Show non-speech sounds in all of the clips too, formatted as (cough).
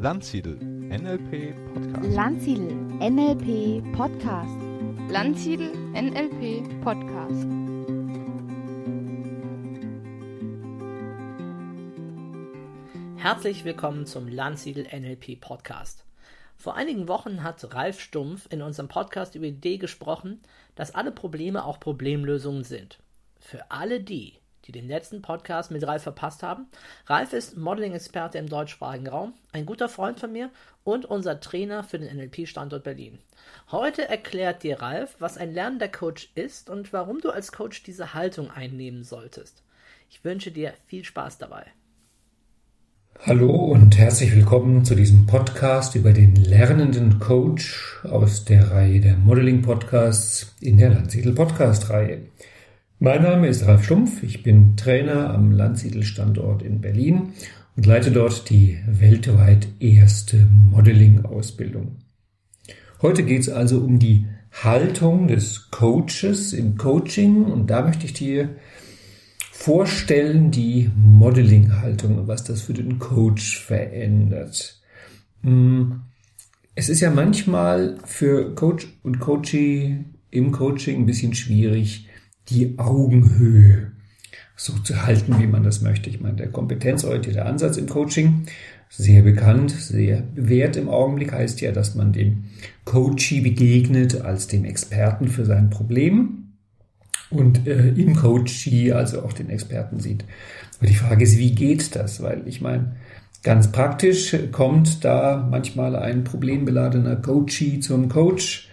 Landsiedel NLP Podcast. Landsiedel NLP Podcast. Landsiedel NLP Podcast. Herzlich willkommen zum Landsiedel NLP Podcast. Vor einigen Wochen hat Ralf Stumpf in unserem Podcast über die Idee gesprochen, dass alle Probleme auch Problemlösungen sind. Für alle die, die den letzten Podcast mit Ralf verpasst haben. Ralf ist Modeling-Experte im deutschsprachigen Raum, ein guter Freund von mir und unser Trainer für den NLP-Standort Berlin. Heute erklärt dir Ralf, was ein lernender Coach ist und warum du als Coach diese Haltung einnehmen solltest. Ich wünsche dir viel Spaß dabei. Hallo und herzlich willkommen zu diesem Podcast über den lernenden Coach aus der Reihe der Modeling Podcasts in der Landsiedel Podcast Reihe. Mein Name ist Ralf Stumpf, ich bin Trainer am Landsiedel-Standort in Berlin und leite dort die weltweit erste Modeling-Ausbildung. Heute geht es also um die Haltung des Coaches im Coaching und da möchte ich dir vorstellen die Modeling-Haltung und was das für den Coach verändert. Hm, es ist ja manchmal für Coach und Coachee im Coaching ein bisschen schwierig, die Augenhöhe so zu halten, wie man das möchte. Ich meine, der kompetenzorientierte Ansatz im Coaching, sehr bekannt, sehr bewährt im Augenblick, heißt ja, dass man dem Coachee begegnet als dem Experten für sein Problem und äh, im Coachee also auch den Experten sieht. Aber die Frage ist, wie geht das? Weil ich meine, ganz praktisch kommt da manchmal ein problembeladener Coachee zum Coach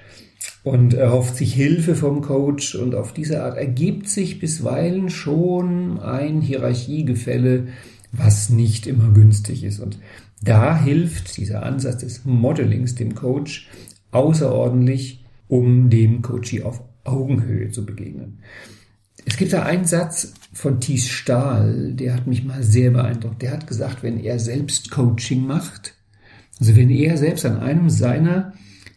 und erhofft sich Hilfe vom Coach und auf diese Art ergibt sich bisweilen schon ein Hierarchiegefälle, was nicht immer günstig ist. Und da hilft dieser Ansatz des Modelings dem Coach außerordentlich, um dem Coachie auf Augenhöhe zu begegnen. Es gibt da einen Satz von Thies Stahl, der hat mich mal sehr beeindruckt. Der hat gesagt, wenn er selbst Coaching macht, also wenn er selbst an einem seiner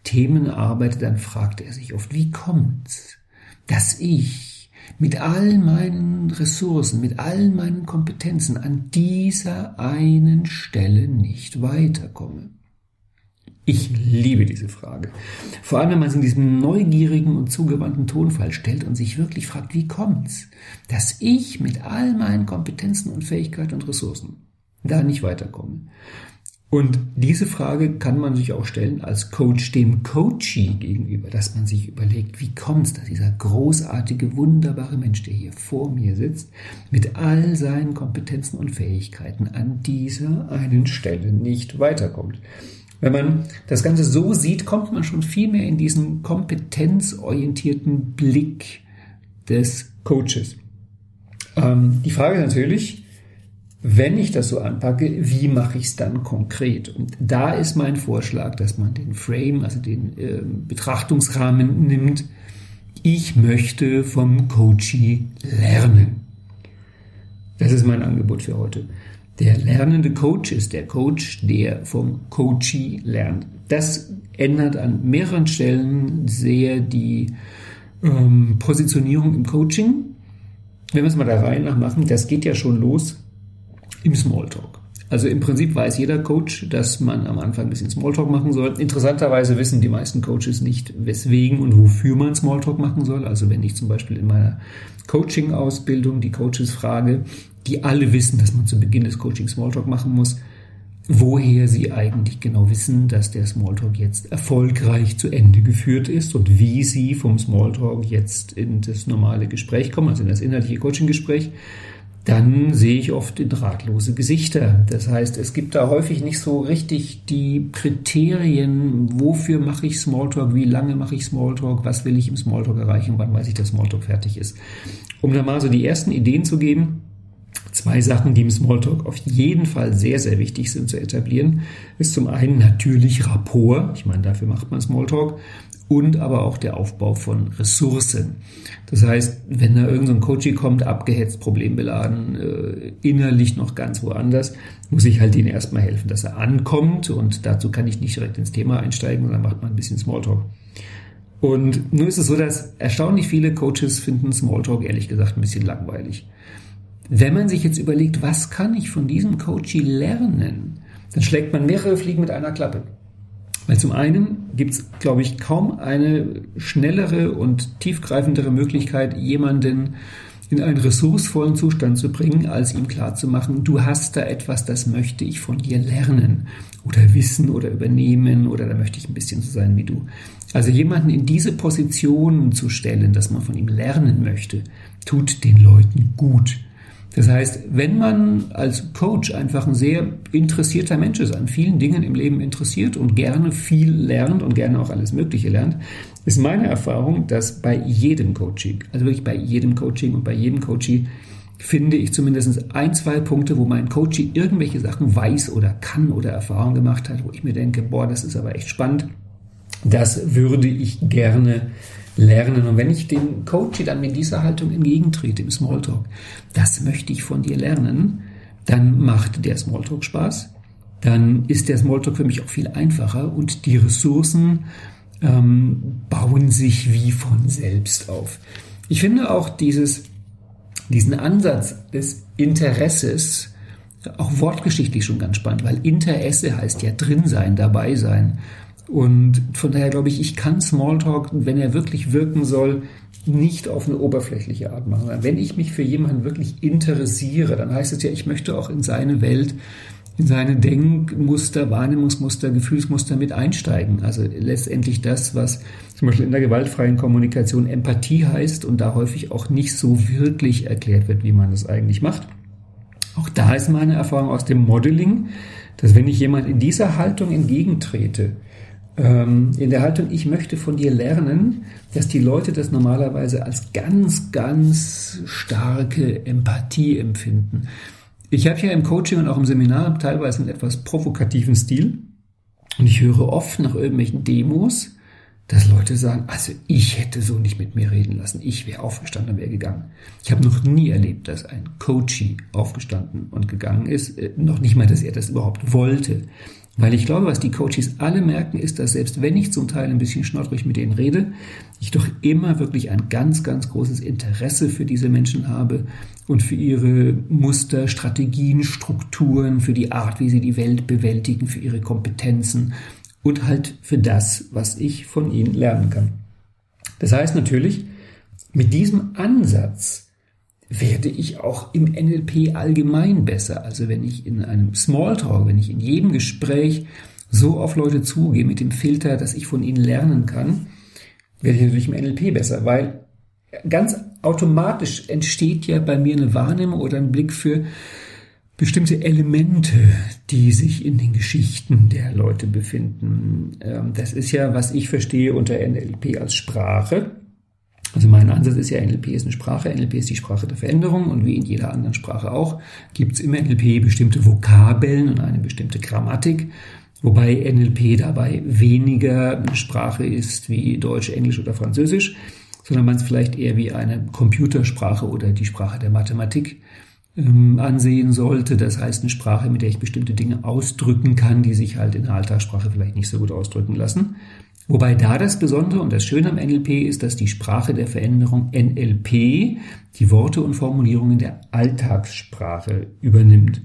Themen arbeitet, dann fragt er sich oft, wie kommt's, dass ich mit all meinen Ressourcen, mit all meinen Kompetenzen an dieser einen Stelle nicht weiterkomme? Ich liebe diese Frage. Vor allem, wenn man sie in diesem neugierigen und zugewandten Tonfall stellt und sich wirklich fragt, wie kommt's, dass ich mit all meinen Kompetenzen und Fähigkeiten und Ressourcen da nicht weiterkomme? Und diese Frage kann man sich auch stellen als Coach dem Coachee gegenüber, dass man sich überlegt, wie kommt es, dass dieser großartige, wunderbare Mensch, der hier vor mir sitzt, mit all seinen Kompetenzen und Fähigkeiten an dieser einen Stelle nicht weiterkommt. Wenn man das Ganze so sieht, kommt man schon viel mehr in diesen kompetenzorientierten Blick des Coaches. Ähm, die Frage natürlich, wenn ich das so anpacke, wie mache ich es dann konkret? Und da ist mein Vorschlag, dass man den Frame, also den äh, Betrachtungsrahmen nimmt. Ich möchte vom Coachee lernen. Das ist mein Angebot für heute. Der lernende Coach ist der Coach, der vom Coachee lernt. Das ändert an mehreren Stellen sehr die ähm, Positionierung im Coaching. Wenn wir es mal da rein nachmachen, das geht ja schon los im Smalltalk. Also im Prinzip weiß jeder Coach, dass man am Anfang ein bisschen Smalltalk machen soll. Interessanterweise wissen die meisten Coaches nicht, weswegen und wofür man Smalltalk machen soll. Also wenn ich zum Beispiel in meiner Coaching-Ausbildung die Coaches frage, die alle wissen, dass man zu Beginn des Coaching Smalltalk machen muss, woher sie eigentlich genau wissen, dass der Smalltalk jetzt erfolgreich zu Ende geführt ist und wie sie vom Smalltalk jetzt in das normale Gespräch kommen, also in das inhaltliche Coaching-Gespräch dann sehe ich oft in ratlose Gesichter. Das heißt, es gibt da häufig nicht so richtig die Kriterien, wofür mache ich Smalltalk, wie lange mache ich Smalltalk, was will ich im Smalltalk erreichen, wann weiß ich, dass Smalltalk fertig ist. Um da mal so die ersten Ideen zu geben, Zwei Sachen, die im Smalltalk auf jeden Fall sehr, sehr wichtig sind zu etablieren, ist zum einen natürlich Rapport. Ich meine, dafür macht man Smalltalk und aber auch der Aufbau von Ressourcen. Das heißt, wenn da irgendein Coaching kommt, abgehetzt, problembeladen, äh, innerlich noch ganz woanders, muss ich halt ihnen erstmal helfen, dass er ankommt und dazu kann ich nicht direkt ins Thema einsteigen, sondern macht man ein bisschen Smalltalk. Und nun ist es so, dass erstaunlich viele Coaches finden Smalltalk ehrlich gesagt ein bisschen langweilig. Wenn man sich jetzt überlegt, was kann ich von diesem Coaching lernen, dann schlägt man mehrere Fliegen mit einer Klappe. Weil zum einen gibt es, glaube ich, kaum eine schnellere und tiefgreifendere Möglichkeit, jemanden in einen ressourcevollen Zustand zu bringen, als ihm klarzumachen, du hast da etwas, das möchte ich von dir lernen oder wissen oder übernehmen oder da möchte ich ein bisschen so sein wie du. Also jemanden in diese Position zu stellen, dass man von ihm lernen möchte, tut den Leuten gut. Das heißt, wenn man als Coach einfach ein sehr interessierter Mensch ist, an vielen Dingen im Leben interessiert und gerne viel lernt und gerne auch alles Mögliche lernt, ist meine Erfahrung, dass bei jedem Coaching, also wirklich bei jedem Coaching und bei jedem Coaching, finde ich zumindest ein, zwei Punkte, wo mein Coaching irgendwelche Sachen weiß oder kann oder Erfahrung gemacht hat, wo ich mir denke, boah, das ist aber echt spannend. Das würde ich gerne lernen. Und wenn ich dem Coach dann mit dieser Haltung entgegentrete im Smalltalk, das möchte ich von dir lernen, dann macht der Smalltalk Spaß. Dann ist der Smalltalk für mich auch viel einfacher und die Ressourcen ähm, bauen sich wie von selbst auf. Ich finde auch dieses, diesen Ansatz des Interesses auch wortgeschichtlich schon ganz spannend, weil Interesse heißt ja drin sein, dabei sein. Und von daher glaube ich, ich kann Smalltalk, wenn er wirklich wirken soll, nicht auf eine oberflächliche Art machen. Wenn ich mich für jemanden wirklich interessiere, dann heißt es ja, ich möchte auch in seine Welt, in seine Denkmuster, Wahrnehmungsmuster, Gefühlsmuster mit einsteigen. Also letztendlich das, was zum Beispiel in der gewaltfreien Kommunikation Empathie heißt und da häufig auch nicht so wirklich erklärt wird, wie man das eigentlich macht. Auch da ist meine Erfahrung aus dem Modeling, dass wenn ich jemand in dieser Haltung entgegentrete, ähm, in der Haltung, ich möchte von dir lernen, dass die Leute das normalerweise als ganz, ganz starke Empathie empfinden. Ich habe ja im Coaching und auch im Seminar teilweise einen etwas provokativen Stil und ich höre oft nach irgendwelchen Demos, dass Leute sagen, also ich hätte so nicht mit mir reden lassen, ich wäre aufgestanden und wäre gegangen. Ich habe noch nie erlebt, dass ein Coachie aufgestanden und gegangen ist, äh, noch nicht mal, dass er das überhaupt wollte. Weil ich glaube, was die Coaches alle merken, ist, dass selbst wenn ich zum Teil ein bisschen schnottrig mit denen rede, ich doch immer wirklich ein ganz, ganz großes Interesse für diese Menschen habe und für ihre Muster, Strategien, Strukturen, für die Art, wie sie die Welt bewältigen, für ihre Kompetenzen und halt für das, was ich von ihnen lernen kann. Das heißt natürlich, mit diesem Ansatz werde ich auch im NLP allgemein besser. Also wenn ich in einem Smalltalk, wenn ich in jedem Gespräch so auf Leute zugehe mit dem Filter, dass ich von ihnen lernen kann, werde ich natürlich im NLP besser, weil ganz automatisch entsteht ja bei mir eine Wahrnehmung oder ein Blick für bestimmte Elemente, die sich in den Geschichten der Leute befinden. Ähm, das ist ja, was ich verstehe unter NLP als Sprache. Also mein Ansatz ist ja, NLP ist eine Sprache, NLP ist die Sprache der Veränderung und wie in jeder anderen Sprache auch, gibt es im NLP bestimmte Vokabeln und eine bestimmte Grammatik, wobei NLP dabei weniger eine Sprache ist wie Deutsch, Englisch oder Französisch, sondern man es vielleicht eher wie eine Computersprache oder die Sprache der Mathematik ähm, ansehen sollte. Das heißt eine Sprache, mit der ich bestimmte Dinge ausdrücken kann, die sich halt in der Alltagssprache vielleicht nicht so gut ausdrücken lassen. Wobei da das Besondere und das Schöne am NLP ist, dass die Sprache der Veränderung NLP die Worte und Formulierungen der Alltagssprache übernimmt.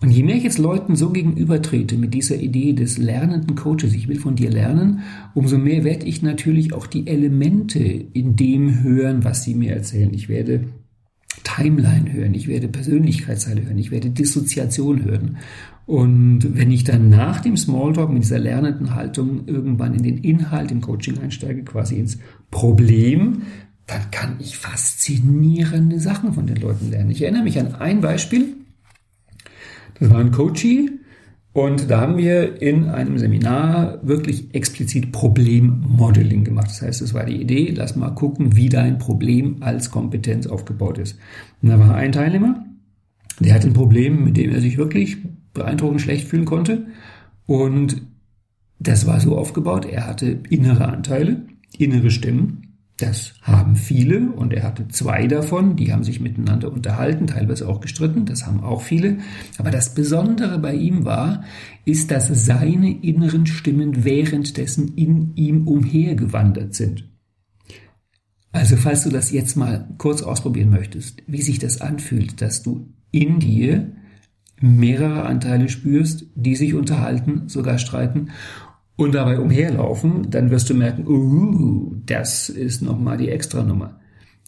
Und je mehr ich jetzt Leuten so gegenübertrete mit dieser Idee des lernenden Coaches, ich will von dir lernen, umso mehr werde ich natürlich auch die Elemente in dem hören, was sie mir erzählen. Ich werde Timeline hören, ich werde Persönlichkeitsteile hören, ich werde Dissoziation hören. Und wenn ich dann nach dem Smalltalk mit dieser lernenden Haltung irgendwann in den Inhalt im Coaching einsteige, quasi ins Problem, dann kann ich faszinierende Sachen von den Leuten lernen. Ich erinnere mich an ein Beispiel. Das war ein Coachie, und da haben wir in einem Seminar wirklich explizit Problemmodeling gemacht. Das heißt, es war die Idee, lass mal gucken, wie dein Problem als Kompetenz aufgebaut ist. Und da war ein Teilnehmer, der hat ein Problem, mit dem er sich wirklich beeindruckend schlecht fühlen konnte. Und das war so aufgebaut, er hatte innere Anteile, innere Stimmen. Das haben viele und er hatte zwei davon, die haben sich miteinander unterhalten, teilweise auch gestritten, das haben auch viele. Aber das Besondere bei ihm war, ist, dass seine inneren Stimmen währenddessen in ihm umhergewandert sind. Also falls du das jetzt mal kurz ausprobieren möchtest, wie sich das anfühlt, dass du in dir mehrere Anteile spürst, die sich unterhalten, sogar streiten und dabei umherlaufen, dann wirst du merken, uh, das ist nochmal die Extranummer.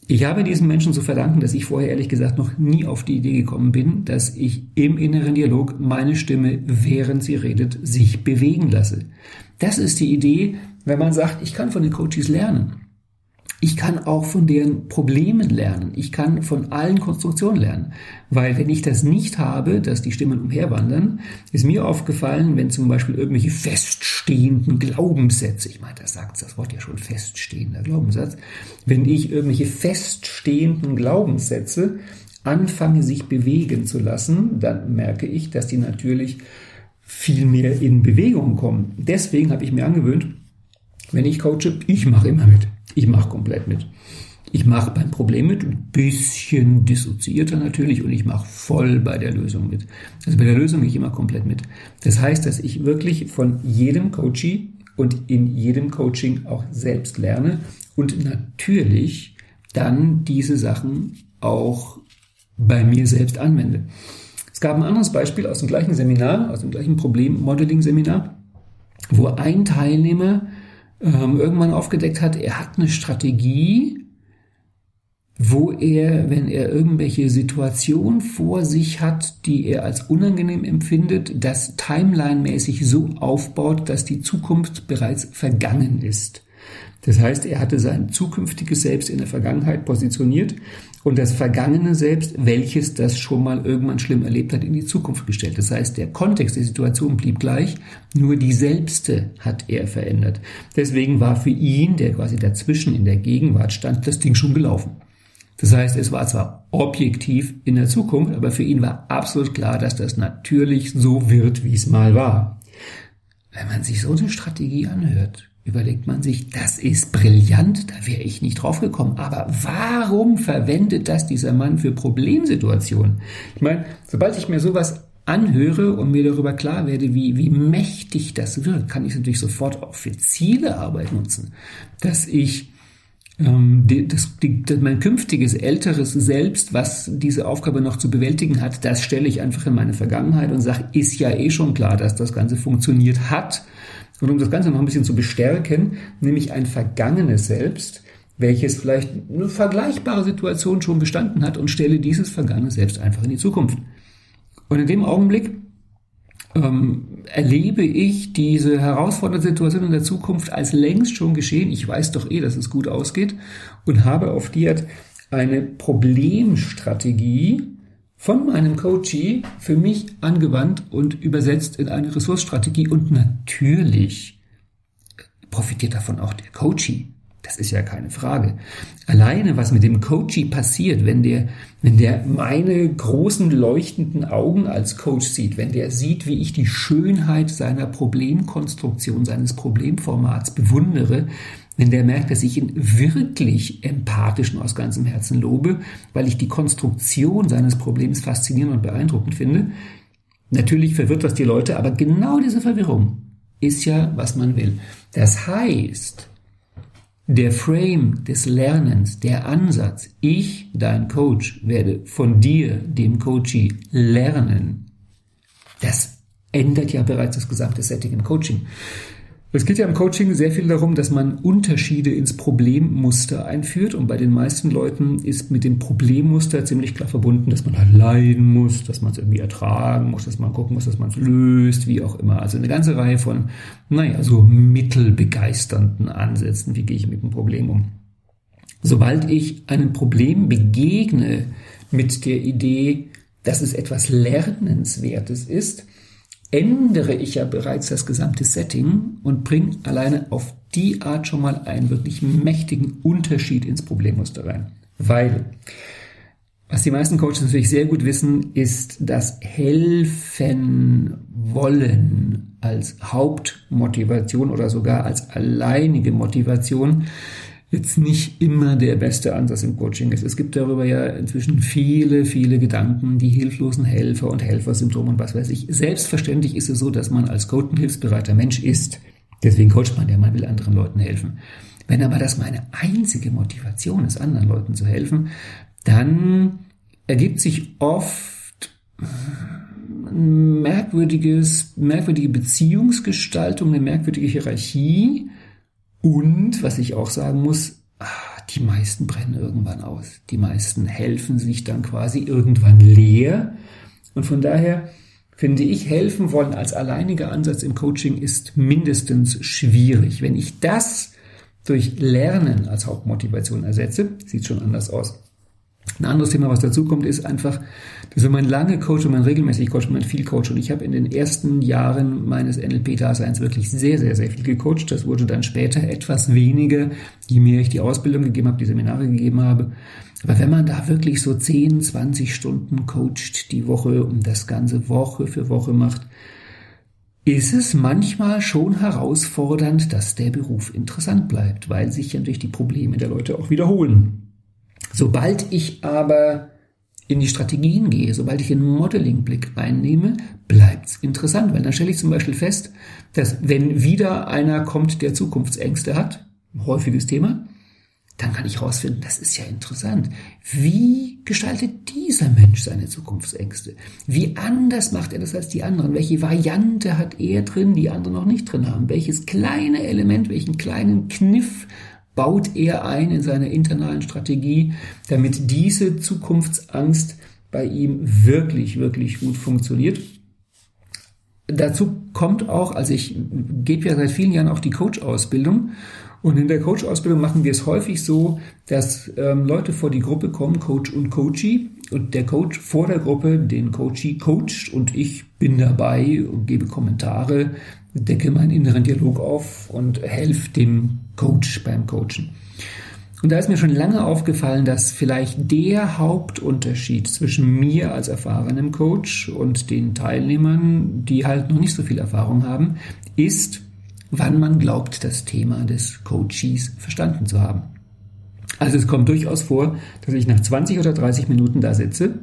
Ich habe diesen Menschen zu verdanken, dass ich vorher ehrlich gesagt noch nie auf die Idee gekommen bin, dass ich im inneren Dialog meine Stimme, während sie redet, sich bewegen lasse. Das ist die Idee, wenn man sagt, ich kann von den Coaches lernen. Ich kann auch von deren Problemen lernen. Ich kann von allen Konstruktionen lernen. Weil wenn ich das nicht habe, dass die Stimmen umherwandern, ist mir aufgefallen, wenn zum Beispiel irgendwelche feststehenden Glaubenssätze, ich meine, das sagt das Wort ja schon feststehender Glaubenssatz, wenn ich irgendwelche feststehenden Glaubenssätze anfange, sich bewegen zu lassen, dann merke ich, dass die natürlich viel mehr in Bewegung kommen. Deswegen habe ich mir angewöhnt, wenn ich coache, ich mache immer mit. Ich mache komplett mit. Ich mache beim Problem mit, ein bisschen dissoziierter natürlich und ich mache voll bei der Lösung mit. Also bei der Lösung gehe ich immer komplett mit. Das heißt, dass ich wirklich von jedem Coachie und in jedem Coaching auch selbst lerne und natürlich dann diese Sachen auch bei mir selbst anwende. Es gab ein anderes Beispiel aus dem gleichen Seminar, aus dem gleichen Problem-Modeling-Seminar, wo ein Teilnehmer ähm, irgendwann aufgedeckt hat, er hat eine Strategie, wo er, wenn er irgendwelche Situationen vor sich hat, die er als unangenehm empfindet, das timeline-mäßig so aufbaut, dass die Zukunft bereits vergangen ist. Das heißt, er hatte sein zukünftiges Selbst in der Vergangenheit positioniert und das vergangene Selbst, welches das schon mal irgendwann schlimm erlebt hat, in die Zukunft gestellt. Das heißt, der Kontext der Situation blieb gleich, nur die Selbste hat er verändert. Deswegen war für ihn, der quasi dazwischen in der Gegenwart stand, das Ding schon gelaufen. Das heißt, es war zwar objektiv in der Zukunft, aber für ihn war absolut klar, dass das natürlich so wird, wie es mal war. Wenn man sich so eine Strategie anhört, überlegt man sich, das ist brillant, da wäre ich nicht drauf gekommen. Aber warum verwendet das dieser Mann für Problemsituationen? Ich meine, sobald ich mir sowas anhöre und mir darüber klar werde, wie, wie mächtig das wirkt, kann ich es natürlich sofort auch für Zielearbeit nutzen. Dass ich ähm, die, das, die, das, mein künftiges älteres Selbst, was diese Aufgabe noch zu bewältigen hat, das stelle ich einfach in meine Vergangenheit und sage, ist ja eh schon klar, dass das Ganze funktioniert hat und um das Ganze noch ein bisschen zu bestärken, nämlich ein vergangenes Selbst, welches vielleicht eine vergleichbare Situation schon bestanden hat und stelle dieses vergangene Selbst einfach in die Zukunft. Und in dem Augenblick ähm, erlebe ich diese herausfordernde Situation in der Zukunft als längst schon geschehen. Ich weiß doch eh, dass es gut ausgeht und habe auf die Art eine Problemstrategie, von meinem Coachee für mich angewandt und übersetzt in eine Ressourcestrategie und natürlich profitiert davon auch der Coachee. Das ist ja keine Frage. Alleine, was mit dem Coachee passiert, wenn der, wenn der meine großen leuchtenden Augen als Coach sieht, wenn der sieht, wie ich die Schönheit seiner Problemkonstruktion, seines Problemformats bewundere, wenn der merkt, dass ich ihn wirklich empathisch und aus ganzem Herzen lobe, weil ich die Konstruktion seines Problems faszinierend und beeindruckend finde, natürlich verwirrt das die Leute, aber genau diese Verwirrung ist ja, was man will. Das heißt, der Frame des Lernens, der Ansatz, ich, dein Coach, werde von dir, dem Coachee, lernen, das ändert ja bereits das gesamte Setting im Coaching. Es geht ja im Coaching sehr viel darum, dass man Unterschiede ins Problemmuster einführt. Und bei den meisten Leuten ist mit dem Problemmuster ziemlich klar verbunden, dass man halt leiden muss, dass man es irgendwie ertragen muss, dass man gucken muss, dass man es löst, wie auch immer. Also eine ganze Reihe von, naja, so mittelbegeisternden Ansätzen. Wie gehe ich mit dem Problem um? Sobald ich einem Problem begegne mit der Idee, dass es etwas Lernenswertes ist, ändere ich ja bereits das gesamte Setting und bringe alleine auf die Art schon mal einen wirklich mächtigen Unterschied ins Problemmuster rein. Weil, was die meisten Coaches natürlich sehr gut wissen, ist, dass helfen wollen als Hauptmotivation oder sogar als alleinige Motivation jetzt nicht immer der beste Ansatz im Coaching ist. Es gibt darüber ja inzwischen viele, viele Gedanken, die hilflosen Helfer und Helfersyndrom und was weiß ich. Selbstverständlich ist es so, dass man als Coach ein hilfsbereiter Mensch ist. Deswegen coacht man ja, man will anderen Leuten helfen. Wenn aber das meine einzige Motivation ist, anderen Leuten zu helfen, dann ergibt sich oft ein merkwürdiges, merkwürdige Beziehungsgestaltung, eine merkwürdige Hierarchie und, was ich auch sagen muss, ah, die meisten brennen irgendwann aus. Die meisten helfen sich dann quasi irgendwann leer. Und von daher finde ich, helfen wollen als alleiniger Ansatz im Coaching ist mindestens schwierig. Wenn ich das durch Lernen als Hauptmotivation ersetze, sieht schon anders aus. Ein anderes Thema, was dazu kommt, ist einfach, dass wenn man lange coacht und man regelmäßig coacht und man viel coacht und ich habe in den ersten Jahren meines NLP-Daseins wirklich sehr, sehr, sehr viel gecoacht. Das wurde dann später etwas weniger, je mehr ich die Ausbildung gegeben habe, die Seminare gegeben habe. Aber wenn man da wirklich so 10, 20 Stunden coacht die Woche und das Ganze Woche für Woche macht, ist es manchmal schon herausfordernd, dass der Beruf interessant bleibt, weil sich durch die Probleme der Leute auch wiederholen. Sobald ich aber in die Strategien gehe, sobald ich einen Modeling-Blick einnehme, bleibt's interessant, weil dann stelle ich zum Beispiel fest, dass wenn wieder einer kommt, der Zukunftsängste hat, häufiges Thema, dann kann ich herausfinden, das ist ja interessant. Wie gestaltet dieser Mensch seine Zukunftsängste? Wie anders macht er das als die anderen? Welche Variante hat er drin, die andere noch nicht drin haben? Welches kleine Element, welchen kleinen Kniff baut er ein in seiner internalen Strategie, damit diese Zukunftsangst bei ihm wirklich, wirklich gut funktioniert. Dazu kommt auch, also ich gebe ja seit vielen Jahren auch die Coach-Ausbildung. Und in der Coach-Ausbildung machen wir es häufig so, dass ähm, Leute vor die Gruppe kommen, Coach und Coachee, und der Coach vor der Gruppe den Coachee coacht und ich bin dabei und gebe Kommentare, decke meinen inneren Dialog auf und helfe dem Coach beim Coachen. Und da ist mir schon lange aufgefallen, dass vielleicht der Hauptunterschied zwischen mir als erfahrenem Coach und den Teilnehmern, die halt noch nicht so viel Erfahrung haben, ist, wann man glaubt, das Thema des Coaches verstanden zu haben. Also es kommt durchaus vor, dass ich nach 20 oder 30 Minuten da sitze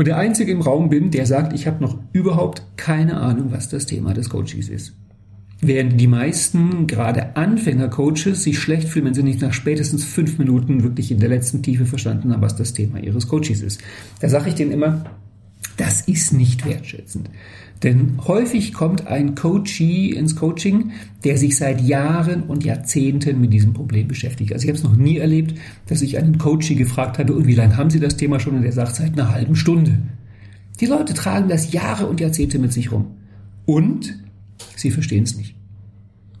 und der Einzige im Raum bin, der sagt, ich habe noch überhaupt keine Ahnung, was das Thema des Coaches ist. Während die meisten, gerade Anfänger-Coaches, sich schlecht fühlen, wenn sie nicht nach spätestens fünf Minuten wirklich in der letzten Tiefe verstanden haben, was das Thema ihres Coaches ist. Da sage ich denen immer, das ist nicht wertschätzend. Denn häufig kommt ein Coachee ins Coaching, der sich seit Jahren und Jahrzehnten mit diesem Problem beschäftigt. Also ich habe es noch nie erlebt, dass ich einen Coachee gefragt habe, und wie lange haben Sie das Thema schon? Und der sagt, seit einer halben Stunde. Die Leute tragen das Jahre und Jahrzehnte mit sich rum. Und Sie verstehen es nicht.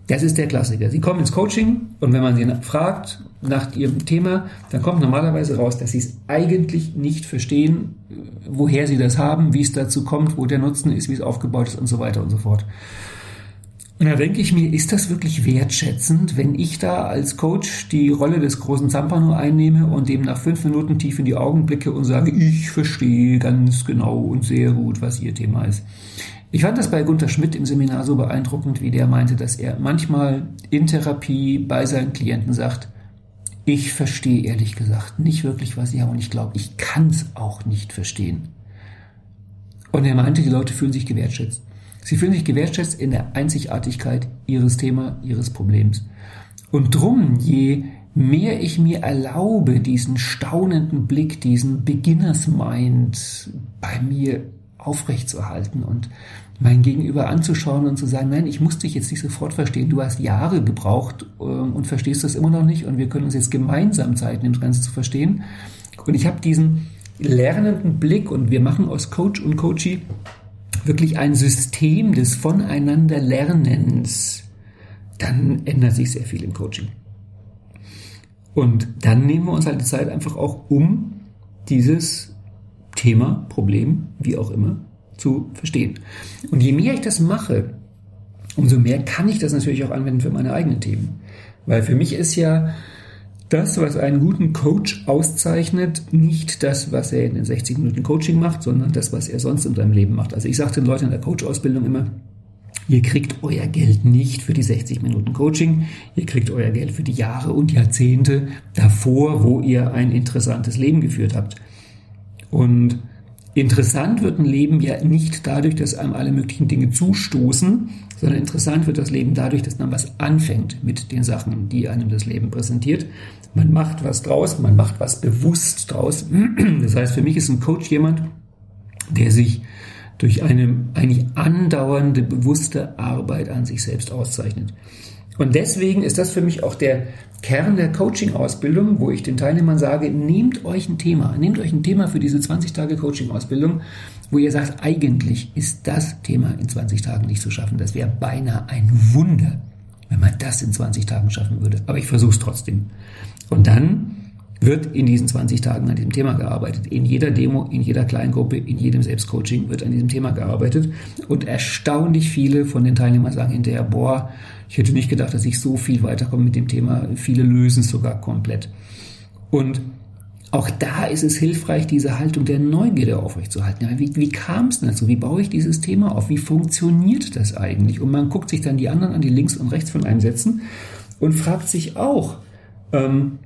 Das ist der Klassiker. Sie kommen ins Coaching und wenn man sie fragt nach ihrem Thema, dann kommt normalerweise raus, dass sie es eigentlich nicht verstehen, woher sie das haben, wie es dazu kommt, wo der Nutzen ist, wie es aufgebaut ist und so weiter und so fort. Und da denke ich mir, ist das wirklich wertschätzend, wenn ich da als Coach die Rolle des großen Zampano einnehme und dem nach fünf Minuten tief in die Augen blicke und sage, ich verstehe ganz genau und sehr gut, was Ihr Thema ist. Ich fand das bei Gunter Schmidt im Seminar so beeindruckend, wie der meinte, dass er manchmal in Therapie bei seinen Klienten sagt, ich verstehe ehrlich gesagt nicht wirklich, was sie haben und ich glaube, ich kann es auch nicht verstehen. Und er meinte, die Leute fühlen sich gewertschätzt. Sie fühlen sich gewertschätzt in der Einzigartigkeit ihres Thema, ihres Problems. Und drum, je mehr ich mir erlaube, diesen staunenden Blick, diesen Beginners Mind bei mir aufrechtzuerhalten und mein Gegenüber anzuschauen und zu sagen, nein, ich muss dich jetzt nicht sofort verstehen, du hast Jahre gebraucht ähm, und verstehst das immer noch nicht und wir können uns jetzt gemeinsam Zeit nehmen, das Ganze zu verstehen. Und ich habe diesen lernenden Blick und wir machen aus Coach und Coachee wirklich ein System des Voneinanderlernens, dann ändert sich sehr viel im Coaching. Und dann nehmen wir uns halt die Zeit einfach auch um dieses Thema, Problem, wie auch immer, zu verstehen. Und je mehr ich das mache, umso mehr kann ich das natürlich auch anwenden für meine eigenen Themen. Weil für mich ist ja das, was einen guten Coach auszeichnet, nicht das, was er in den 60 Minuten Coaching macht, sondern das, was er sonst in seinem Leben macht. Also ich sage den Leuten in der Coach-Ausbildung immer, ihr kriegt euer Geld nicht für die 60 Minuten Coaching, ihr kriegt euer Geld für die Jahre und Jahrzehnte davor, wo ihr ein interessantes Leben geführt habt. Und interessant wird ein Leben ja nicht dadurch, dass einem alle möglichen Dinge zustoßen, sondern interessant wird das Leben dadurch, dass man was anfängt mit den Sachen, die einem das Leben präsentiert. Man macht was draus, man macht was bewusst draus. (clears throat) Das heißt, für mich ist ein Coach jemand, der sich durch eine eigentlich andauernde, bewusste Arbeit an sich selbst auszeichnet. Und deswegen ist das für mich auch der Kern der Coaching-Ausbildung, wo ich den Teilnehmern sage, nehmt euch ein Thema, nehmt euch ein Thema für diese 20 Tage Coaching-Ausbildung, wo ihr sagt, eigentlich ist das Thema in 20 Tagen nicht zu schaffen. Das wäre beinahe ein Wunder, wenn man das in 20 Tagen schaffen würde. Aber ich versuche es trotzdem. Und dann wird in diesen 20 Tagen an diesem Thema gearbeitet. In jeder Demo, in jeder Kleingruppe, in jedem Selbstcoaching wird an diesem Thema gearbeitet. Und erstaunlich viele von den Teilnehmern sagen hinterher, boah, ich hätte nicht gedacht, dass ich so viel weiterkomme mit dem Thema. Viele lösen es sogar komplett. Und auch da ist es hilfreich, diese Haltung der Neugierde aufrechtzuerhalten. Wie, wie kam es dazu? Wie baue ich dieses Thema auf? Wie funktioniert das eigentlich? Und man guckt sich dann die anderen an, die links und rechts von einem sitzen und fragt sich auch, ähm,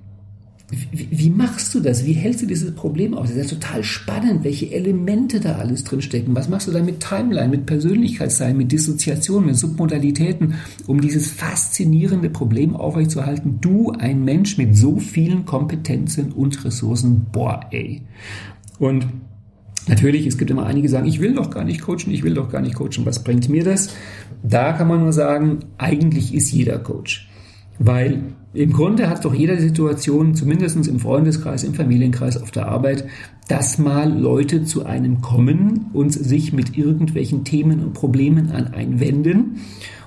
wie, wie, machst du das? Wie hältst du dieses Problem aus? Das ist ja total spannend, welche Elemente da alles drinstecken. Was machst du da mit Timeline, mit Persönlichkeitsteilen, mit Dissoziation, mit Submodalitäten, um dieses faszinierende Problem aufrechtzuerhalten? Du, ein Mensch mit so vielen Kompetenzen und Ressourcen, boah, ey. Und Natürlich, es gibt immer einige, die sagen, ich will doch gar nicht coachen, ich will doch gar nicht coachen. Was bringt mir das? Da kann man nur sagen, eigentlich ist jeder Coach. Weil im Grunde hat doch jeder Situation, zumindest im Freundeskreis, im Familienkreis, auf der Arbeit, dass mal Leute zu einem kommen und sich mit irgendwelchen Themen und Problemen an einen wenden.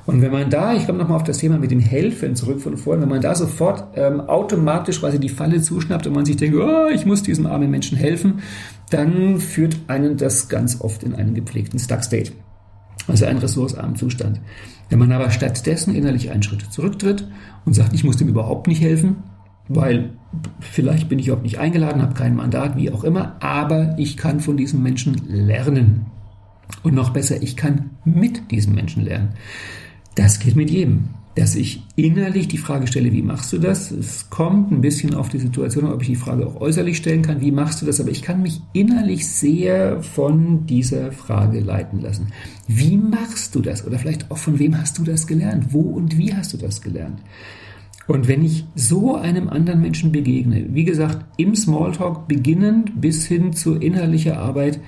Und wenn man da, ich komme nochmal auf das Thema mit dem Helfen zurück von vorhin, wenn man da sofort ähm, automatisch quasi die Falle zuschnappt und man sich denkt, oh, ich muss diesem armen Menschen helfen, dann führt einen das ganz oft in einen gepflegten Stuck-State. Also einen ressourcenarmen Zustand. Wenn man aber stattdessen innerlich einen Schritt zurücktritt und sagt, ich muss dem überhaupt nicht helfen, weil vielleicht bin ich überhaupt nicht eingeladen, habe kein Mandat, wie auch immer, aber ich kann von diesem Menschen lernen. Und noch besser, ich kann mit diesem Menschen lernen. Das geht mit jedem dass ich innerlich die Frage stelle, wie machst du das? Es kommt ein bisschen auf die Situation, ob ich die Frage auch äußerlich stellen kann, wie machst du das? Aber ich kann mich innerlich sehr von dieser Frage leiten lassen. Wie machst du das? Oder vielleicht auch von wem hast du das gelernt? Wo und wie hast du das gelernt? Und wenn ich so einem anderen Menschen begegne, wie gesagt, im Smalltalk beginnend bis hin zur innerlichen Arbeit,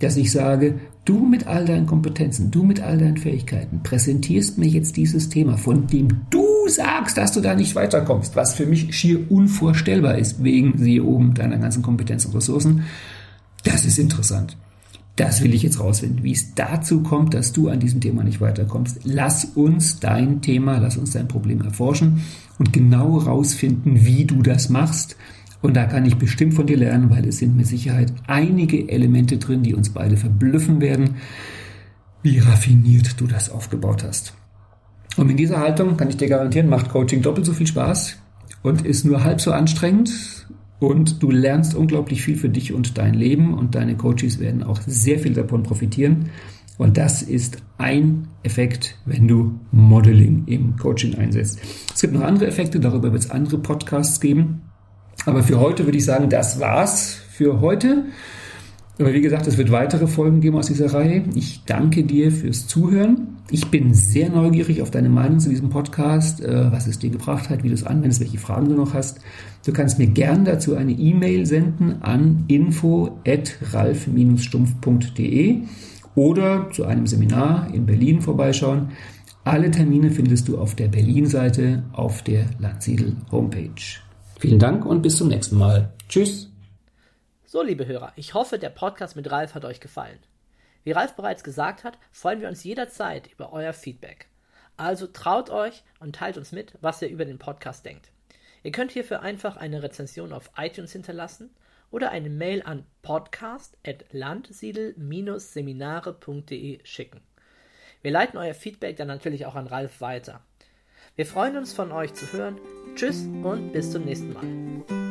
dass ich sage, du mit all deinen Kompetenzen, du mit all deinen Fähigkeiten präsentierst mir jetzt dieses Thema, von dem du sagst, dass du da nicht weiterkommst, was für mich schier unvorstellbar ist, wegen, siehe oben, deiner ganzen Kompetenzen und Ressourcen. Das ist interessant. Das will ich jetzt rausfinden, wie es dazu kommt, dass du an diesem Thema nicht weiterkommst. Lass uns dein Thema, lass uns dein Problem erforschen und genau rausfinden, wie du das machst und da kann ich bestimmt von dir lernen, weil es sind mit Sicherheit einige Elemente drin, die uns beide verblüffen werden, wie raffiniert du das aufgebaut hast. Und in dieser Haltung kann ich dir garantieren, macht Coaching doppelt so viel Spaß und ist nur halb so anstrengend und du lernst unglaublich viel für dich und dein Leben und deine Coaches werden auch sehr viel davon profitieren. Und das ist ein Effekt, wenn du Modeling im Coaching einsetzt. Es gibt noch andere Effekte, darüber wird es andere Podcasts geben. Aber für heute würde ich sagen, das war's für heute. Aber wie gesagt, es wird weitere Folgen geben aus dieser Reihe. Ich danke dir fürs Zuhören. Ich bin sehr neugierig auf deine Meinung zu diesem Podcast, äh, was es dir gebracht hat, wie du es anwendest, welche Fragen du noch hast. Du kannst mir gern dazu eine E-Mail senden an info@ralf-stumpf.de oder zu einem Seminar in Berlin vorbeischauen. Alle Termine findest du auf der Berlin-Seite auf der Landsiedel Homepage. Vielen Dank und bis zum nächsten Mal. Tschüss. So, liebe Hörer, ich hoffe, der Podcast mit Ralf hat euch gefallen. Wie Ralf bereits gesagt hat, freuen wir uns jederzeit über euer Feedback. Also traut euch und teilt uns mit, was ihr über den Podcast denkt. Ihr könnt hierfür einfach eine Rezension auf iTunes hinterlassen oder eine Mail an podcast.landsiedel-seminare.de schicken. Wir leiten euer Feedback dann natürlich auch an Ralf weiter. Wir freuen uns von euch zu hören. Tschüss und bis zum nächsten Mal.